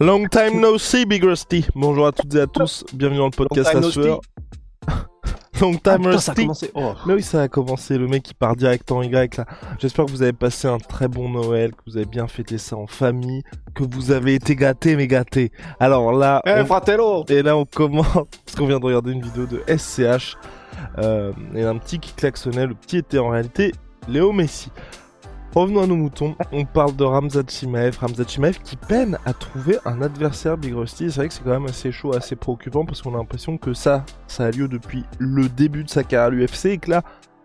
Long time no see, Big Rusty. Bonjour à toutes et à tous. Bienvenue dans le podcast time no Sueur. Long Ah, time putain, ça a Rusty. commencé. Oh. Mais oui, ça a commencé. Le mec qui part direct en Y là. J'espère que vous avez passé un très bon Noël, que vous avez bien fêté ça en famille, que vous avez été gâtés, mais gâtés. Alors là, Eh, on- fratello et là on commence parce qu'on vient de regarder une vidéo de SCH euh, et un petit qui klaxonnait. Le petit était en réalité Léo Messi. Revenons à nos moutons. On parle de Ramzat Chimaev. Ramzat Chimaev qui peine à trouver un adversaire Big Rusty. C'est vrai que c'est quand même assez chaud, assez préoccupant parce qu'on a l'impression que ça, ça a lieu depuis le début de sa carrière à l'UFC et que là,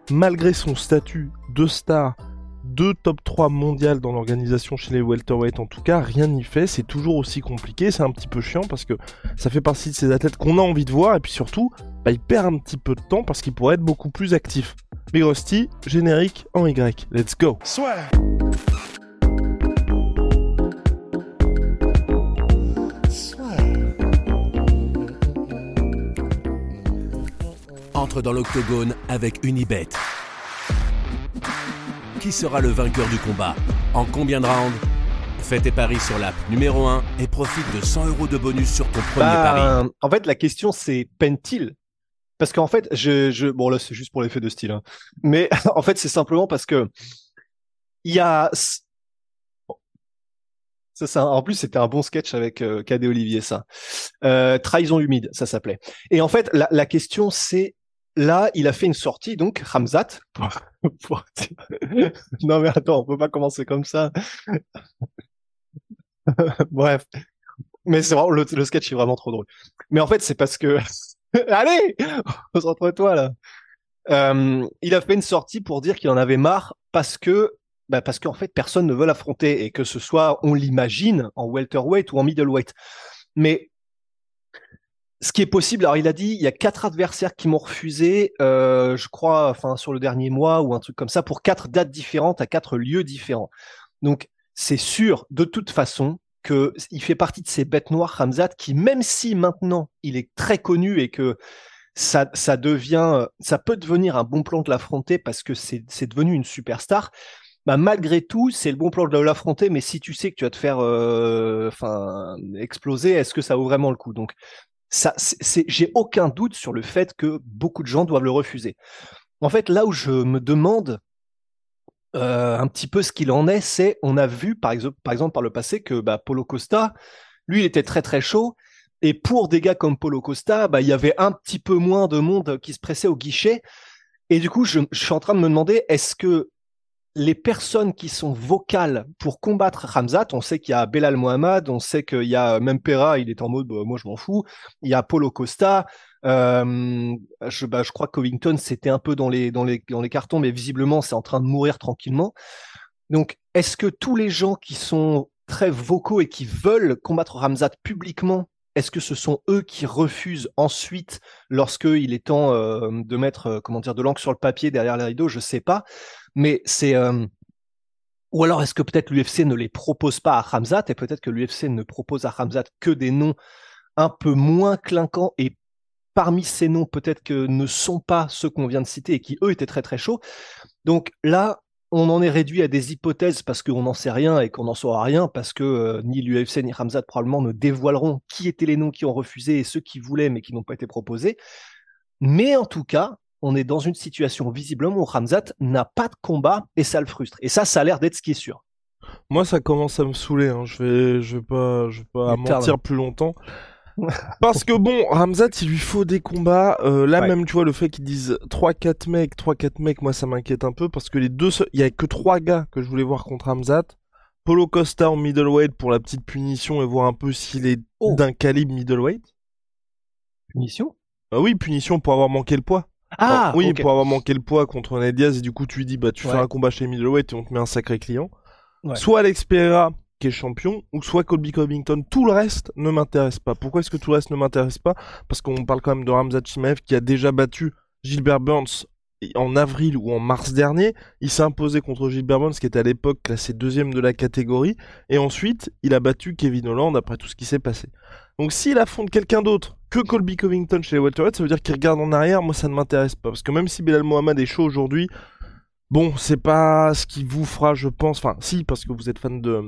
malgré son statut de star, de top 3 mondial dans l'organisation chez les welterweight en tout cas, rien n'y fait. C'est toujours aussi compliqué. C'est un petit peu chiant parce que ça fait partie de ces athlètes qu'on a envie de voir et puis surtout, bah, il perd un petit peu de temps parce qu'il pourrait être beaucoup plus actif. Big Rusty, générique en Y. Let's go. entre dans l'octogone avec Unibet. Qui sera le vainqueur du combat? En combien de rounds? Fais tes paris sur l'app numéro 1 et profite de 100 euros de bonus sur ton premier pari. Bah, en fait, la question c'est peine-t-il Parce qu'en fait, je, je, bon là c'est juste pour l'effet de style, hein. mais en fait c'est simplement parce que il y a ça, ça, en plus, c'était un bon sketch avec euh, Cadet Olivier, ça. Euh, Trahison humide, ça s'appelait. Et en fait, la, la question, c'est là, il a fait une sortie, donc Ramzat. pour- pour dire- non mais attends, on peut pas commencer comme ça. Bref, mais c'est vraiment le, le sketch est vraiment trop drôle. Mais en fait, c'est parce que allez, concentre-toi là. Euh, il a fait une sortie pour dire qu'il en avait marre parce que bah parce qu'en fait personne ne veut l'affronter et que ce soit on l'imagine en welterweight ou en middleweight. Mais ce qui est possible, alors il a dit il y a quatre adversaires qui m'ont refusé, euh, je crois, enfin sur le dernier mois ou un truc comme ça pour quatre dates différentes à quatre lieux différents. Donc c'est sûr de toute façon que il fait partie de ces bêtes noires Ramzat qui même si maintenant il est très connu et que ça, ça devient, ça peut devenir un bon plan de l'affronter parce que c'est devenu une superstar. Bah, malgré tout, c'est le bon plan de l'affronter, mais si tu sais que tu vas te faire, euh, exploser, est-ce que ça vaut vraiment le coup? Donc, ça, c'est- j'ai aucun doute sur le fait que beaucoup de gens doivent le refuser. En fait, là où je me demande euh, un petit peu ce qu'il en est, c'est, on a vu par exemple, par exemple par le passé que bah, Polo Costa, lui, il était très très chaud. Et pour des gars comme Polo Costa, bah, il y avait un petit peu moins de monde qui se pressait au guichet. Et du coup, je, suis en train de me demander, est-ce que les personnes qui sont vocales pour combattre Ramzat, on sait qu'il y a Belal Mohamed, on sait qu'il y a même Pera, il est en mode bah, moi je m'en fous. Il y a Polo Costa, euh, je, bah, je crois que Covington c'était un peu dans les, cartons, mais visiblement c'est en train de mourir tranquillement. Donc est-ce que tous les gens qui sont très vocaux et qui veulent combattre Ramzat publiquement, est-ce que ce sont eux qui refusent ensuite lorsqu'il est temps euh, de mettre euh, comment dire de l'encre sur le papier derrière les rideaux? Je sais pas, mais c'est ou alors est-ce que peut-être l'UFC ne les propose pas à Ramzat et peut-être que l'UFC ne propose à Ramzat que des noms un peu moins clinquants et parmi ces noms peut-être que ne sont pas ceux qu'on vient de citer et qui eux étaient très très chauds. Donc là, on en est réduit à des hypothèses parce qu'on n'en sait rien et qu'on n'en saura rien parce que euh, ni l'UFC ni Ramzat probablement ne dévoileront qui étaient les noms qui ont refusé et ceux qui voulaient mais qui n'ont pas été proposés. Mais en tout cas, on est dans une situation visiblement où Ramzat n'a pas de combat et ça le frustre. Et ça, ça a l'air d'être ce qui est sûr. Moi, ça commence à me saouler. Hein. Je vais, je vais pas, je vais pas mentir plus longtemps. Parce que bon, Ramzat, il lui faut des combats. Euh, là Ouais. même, tu vois, le fait qu'ils disent 3-4 mecs, 3-4 mecs, moi ça m'inquiète un peu parce que les deux, il y a que trois gars que je voulais voir contre Ramzat. Polo Costa en middleweight pour la petite punition et voir un peu s'il est Oh. d'un calibre middleweight. Punition? Bah oui, punition pour avoir manqué le poids. Ah, oui, pour avoir manqué le poids contre Ned Diaz et du coup tu lui dis bah tu Ouais. fais un combat chez middleweight et on te met un sacré client. Ouais. Soit Alex Pereira qui est champion, ou soit Colby Covington. Tout le reste ne m'intéresse pas. Pourquoi est-ce que tout le reste ne m'intéresse pas? Parce qu'on parle quand même de Ramzat Chimaev qui a déjà battu Gilbert Burns en avril ou en mars dernier, il s'est imposé contre Gilbert Burns qui était à l'époque classé deuxième de la catégorie, et ensuite il a battu Kevin Holland après tout ce qui s'est passé. Donc s'il affronte quelqu'un d'autre que Colby Covington chez les welterweight, ça veut dire qu'il regarde en arrière, moi ça ne m'intéresse pas, parce que même si Belal Mohamed est chaud aujourd'hui, bon c'est pas ce qui vous fera je pense, enfin si parce que vous êtes fan de,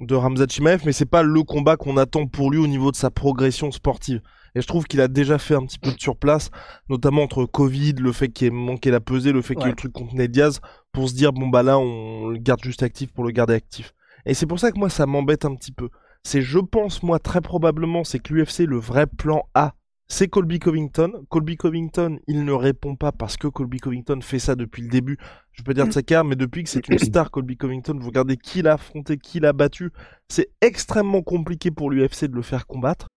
de Ramzat Chimaev, mais c'est pas le combat qu'on attend pour lui au niveau de sa progression sportive. Et je trouve qu'il a déjà fait un petit peu de surplace, notamment entre Covid, le fait qu'il ait manqué la pesée, le fait qu'il y ait le truc contre Ned Diaz, pour se dire, bon bah là, on le garde juste actif pour le garder actif. Et c'est pour ça que moi, ça m'embête un petit peu. C'est, je pense, moi, très probablement, c'est que l'UFC, le vrai plan A, c'est Colby Covington. Colby Covington, il ne répond pas parce que Colby Covington fait ça depuis le début. Je peux dire de sa carrière, mais depuis que c'est une star, Colby Covington, vous regardez qui l'a affronté, qui l'a battu. C'est extrêmement compliqué pour l'UFC de le faire combattre.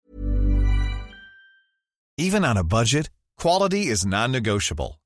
Even on a budget, quality is non-negotiable.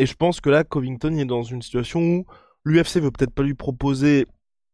Et je pense que là, Covington est dans une situation où l'UFC veut peut-être pas lui proposer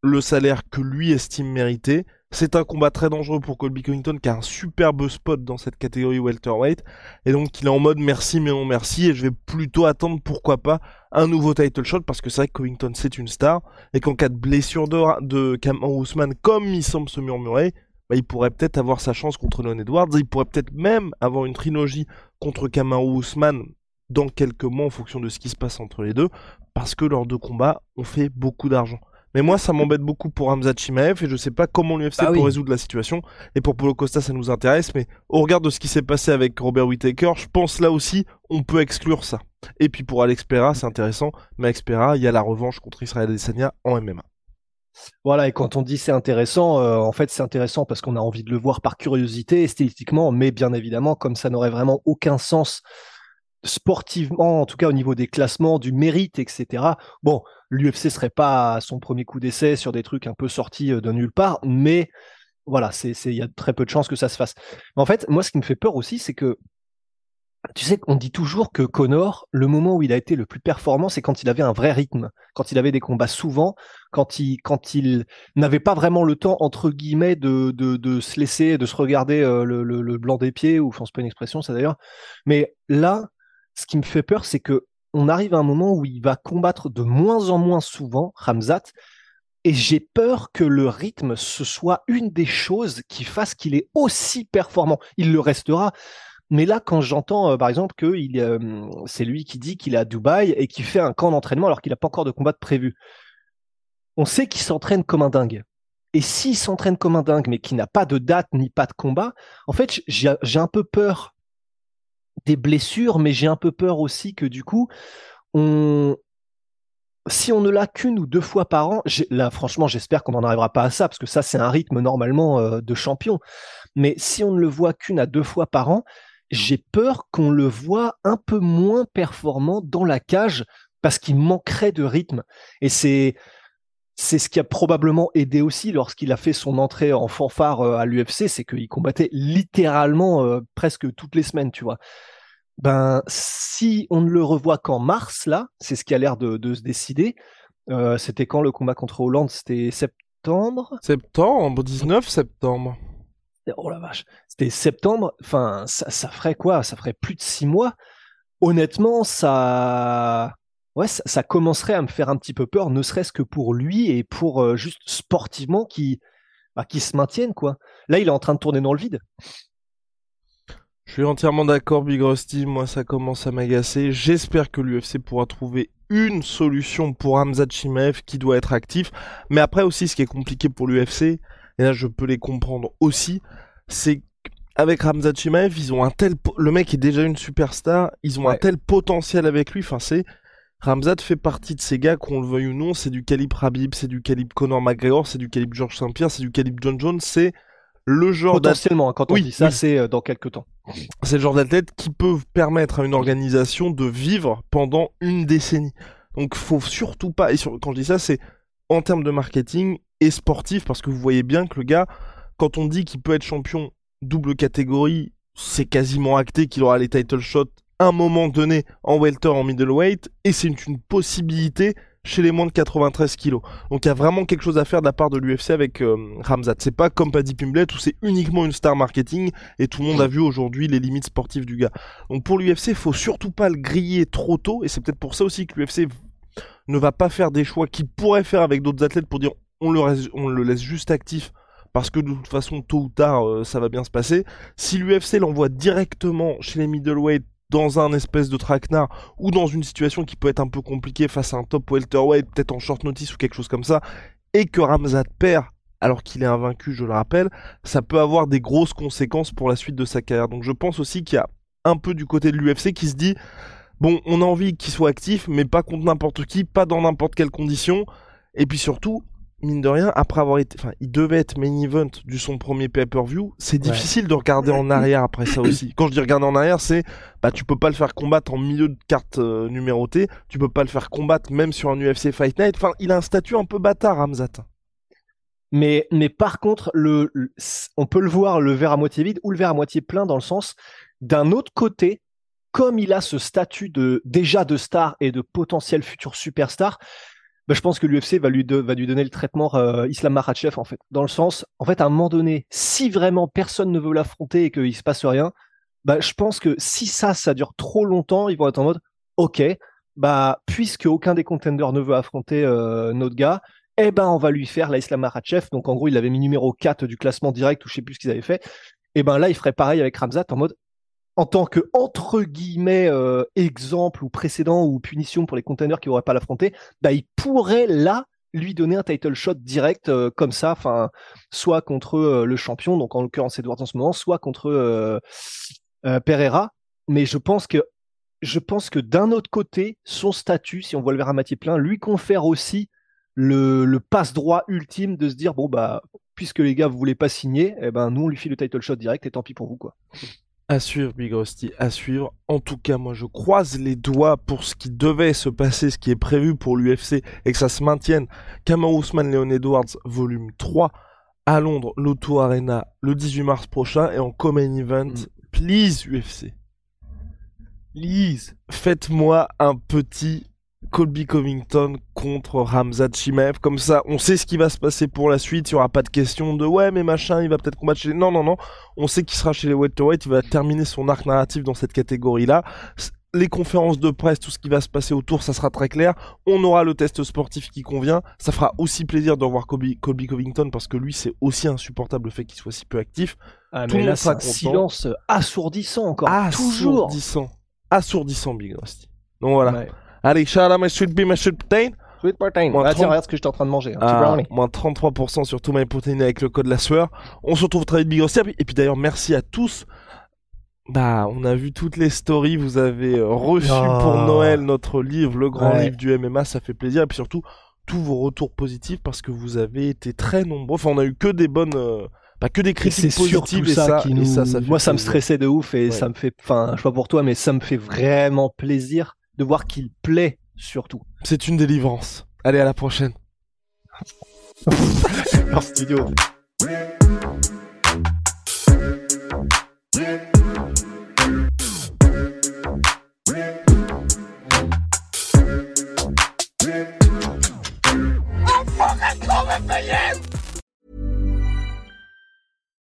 le salaire que lui estime mériter. C'est un combat très dangereux pour Colby Covington qui a un superbe spot dans cette catégorie welterweight. Et donc il est en mode merci mais non merci. Et je vais plutôt attendre pourquoi pas un nouveau title shot parce que c'est vrai que Covington c'est une star. Et qu'en cas de blessure de, de Cameron Ousmane comme il semble se murmurer, bah, il pourrait peut-être avoir sa chance contre Leon Edwards. Il pourrait peut-être même avoir une trilogie contre Cameron Ousmane dans quelques mois en fonction de ce qui se passe entre les deux. Parce que leurs deux combats ont fait beaucoup d'argent. Mais moi, ça m'embête beaucoup pour Hamza Chimaev et je sais pas comment l'UFC Bah peut oui. résoudre la situation. Et pour Polo Costa, ça nous intéresse. Mais au regard de ce qui s'est passé avec Robert Whittaker, je pense là aussi, on peut exclure ça. Et puis pour Alex Pereira, c'est intéressant. Mais Alex Pereira, il y a la revanche contre Israël Adesanya en MMA. Voilà, et quand on dit c'est intéressant, euh, en fait c'est intéressant parce qu'on a envie de le voir par curiosité, esthétiquement, mais bien évidemment, comme ça n'aurait vraiment aucun sens sportivement, en tout cas au niveau des classements, du mérite, etc. Bon, l'UFC serait pas à son premier coup d'essai sur des trucs un peu sortis euh, de nulle part, mais voilà, c'est, il y a très peu de chances que ça se fasse. Mais en fait, moi, ce qui me fait peur aussi, c'est que tu sais qu'on dit toujours que Connor, le moment où il a été le plus performant, c'est quand il avait un vrai rythme, quand il avait des combats souvent, quand il, quand il n'avait pas vraiment le temps, entre guillemets, de, de, se laisser, de se regarder euh, le blanc des pieds, ou enfin, c'est pas une expression, ça d'ailleurs. Mais là, ce qui me fait peur, c'est que on arrive à un moment où il va combattre de moins en moins souvent, Ramzat, et j'ai peur que le rythme, ce soit une des choses qui fasse qu'il est aussi performant. Il le restera. Mais là, quand j'entends, euh, par exemple, que euh, c'est lui qui dit qu'il est à Dubaï et qu'il fait un camp d'entraînement alors qu'il n'a pas encore de combat de prévu, on sait qu'il s'entraîne comme un dingue. Et s'il s'entraîne comme un dingue, mais qu'il n'a pas de date ni pas de combat, en fait, j'ai un peu peur des blessures, mais j'ai un peu peur aussi que du coup, on, si on ne l'a qu'une ou deux fois par an, là franchement j'espère qu'on n'en arrivera pas à ça, parce que ça c'est un rythme normalement euh, de champion. Mais si on ne le voit qu'une à deux fois par an, j'ai peur qu'on le voit un peu moins performant dans la cage parce qu'il manquerait de rythme. Et c'est c'est ce qui a probablement aidé aussi lorsqu'il a fait son entrée en fanfare euh, à l'UFC, c'est qu'il combattait littéralement euh, presque toutes les semaines, tu vois. Ben, si on ne le revoit qu'en mars, là, c'est ce qui a l'air de, de se décider. Euh, c'était quand le combat contre Hollande? C'était septembre? Septembre, 19 septembre. Oh la vache C'était septembre. Enfin, ça, ça ferait quoi? Ça ferait plus de six mois. Honnêtement, ça... Ouais, ça, ça commencerait à me faire un petit peu peur, ne serait-ce que pour lui et pour euh, juste sportivement qui, bah, qui se maintienne, quoi. Là, il est en train de tourner dans le vide. Je suis entièrement d'accord, Big Rusty. Moi, ça commence à m'agacer. J'espère que l'UFC pourra trouver une solution pour Hamza Chimaev qui doit être actif. Mais après aussi, ce qui est compliqué pour l'UFC, et là, je peux les comprendre aussi, c'est qu'avec Hamza Chimaev, ils ont un tel, le mec est déjà une superstar, ils ont un tel potentiel avec lui. Enfin, c'est, Ramzat fait partie de ces gars, qu'on le veuille ou non, c'est du calibre Habib, c'est du calibre Conor McGregor, c'est du calibre George Saint-Pierre, c'est du calibre John Jones, c'est le genre Potentiellement, quand on Oui, dit ça, oui. c'est euh, dans quelques temps. c'est le genre d'athlète qui peut permettre à une organisation de vivre pendant une décennie. Donc faut surtout pas, et sur- quand je dis ça, c'est en termes de marketing et sportif, parce que vous voyez bien que le gars, quand on dit qu'il peut être champion double catégorie, c'est quasiment acté qu'il aura les title shots un moment donné en welter, en middleweight, et c'est une, une possibilité chez les moins de 93 kilos. Donc il y a vraiment quelque chose à faire de la part de l'UFC avec euh, Ramzat. C'est pas comme Paddy Pimblett où c'est uniquement une star marketing et tout le monde a vu aujourd'hui les limites sportives du gars. Donc pour l'UFC, faut surtout pas le griller trop tôt et c'est peut-être pour ça aussi que l'UFC ne va pas faire des choix qu'il pourrait faire avec d'autres athlètes pour dire on le, res- on le laisse juste actif parce que de toute façon tôt ou tard euh, ça va bien se passer. Si l'UFC l'envoie directement chez les middleweight dans un espèce de traquenard ou dans une situation qui peut être un peu compliquée face à un top welterweight, peut-être en short notice ou quelque chose comme ça, et que Ramzat perd alors qu'il est invaincu, je le rappelle, ça peut avoir des grosses conséquences pour la suite de sa carrière. Donc je pense aussi qu'il y a un peu du côté de l'UFC qui se dit bon, on a envie qu'il soit actif, mais pas contre n'importe qui, pas dans n'importe quelle condition. Et puis surtout, mine de rien, après avoir été, enfin, il devait être main event du son premier pay-per-view. C'est Ouais. difficile de regarder en arrière après ça aussi. Quand je dis regarder en arrière, c'est bah tu peux pas le faire combattre en milieu de carte euh, numérotée, tu peux pas le faire combattre même sur un UFC Fight Night. Enfin, il a un statut un peu bâtard, Ramzat. Mais, mais par contre, le, le- on peut le voir le verre à moitié vide ou le verre à moitié plein dans le sens d'un autre côté, comme il a ce statut de déjà de star et de potentiel futur superstar, bah, je pense que l'UFC va lui, donner le traitement euh, Islam Makhachev en fait. Dans le sens, en fait, à un moment donné, si vraiment personne ne veut l'affronter et qu'il se passe rien, bah, je pense que si ça, ça dure trop longtemps, ils vont être en mode, ok, bah, puisque aucun des contenders ne veut affronter euh, notre gars, eh ben, on va lui faire la Islam. Donc, en gros, il l'avait mis numéro 4 du classement direct ou je sais plus ce qu'ils avaient fait. Et ben là, il ferait pareil avec Ramzat en mode, en tant que, entre guillemets, euh, exemple ou précédent ou punition pour les contenders qui n'auraient pas l'affronter, bah, il pourrait là lui donner un title shot direct euh, comme ça, soit contre euh, le champion, donc en l'occurrence Edwards en ce moment, soit contre Pereira. Mais je pense que d'un autre côté, son statut, si on voit le verre à moitié plein, lui confère aussi le, le passe-droit ultime de se dire bon bah puisque les gars vous voulez pas signer, eh ben nous on lui file le title shot direct et tant pis pour vous quoi. À suivre, Big Rusty, à suivre. En tout cas, moi, je croise les doigts pour ce qui devait se passer, ce qui est prévu pour l'UFC, et que ça se maintienne. Kamau Ousmane Leon Edwards, volume 3, à Londres, l'Auto Arena, le 18 mars prochain, et en Common Event. Mm. Please, UFC. Please. Faites-moi un petit Colby Covington contre Ramzat Chimaev. Comme ça, on sait ce qui va se passer pour la suite. Il n'y aura pas de question de ouais, mais machin, il va peut-être combattre chez les... Non, non, non. On sait qu'il sera chez les welterweight. Il va terminer son arc narratif dans cette catégorie-là. Les conférences de presse, tout ce qui va se passer autour, ça sera très clair. On aura le test sportif qui convient. Ça fera aussi plaisir de revoir Colby, Colby Covington parce que lui, c'est aussi insupportable le fait qu'il soit si peu actif. Ah, Tout mais là un silence assourdissant encore. toujours. Assourdissant. Assourdissant, Big Rusty. Donc voilà. Ouais. Allez, shout out my sweet bee, my sweet protein. Sweet protein. Ah, tiens, 30. regarde ce que j'étais en train de manger. Un petit Ah, brownie. moins 33% sur tout my protein avec le code la sueur. On se retrouve très vite, Big. Et puis d'ailleurs, merci à tous. Bah, on a vu toutes les stories. Vous avez euh, reçu Ah. pour Noël notre livre, le grand Ouais. livre du MMA. Ça fait plaisir. Et puis surtout, tous vos retours positifs parce que vous avez été très nombreux. Enfin, on a eu que des bonnes, euh, pas que des Et critiques positives. et ça, qui et nous... ça, ça Moi, ça me stressait de ouf et Ouais. ça me fait, enfin, je sais pas pour toi, mais ça me fait vraiment plaisir de voir qu'il plaît surtout. C'est une délivrance. Allez, à la prochaine. Leur studio.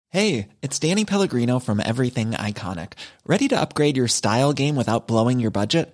Hey, it's Danny Pellegrino from Everything Iconic. Ready to upgrade your style game without blowing your budget?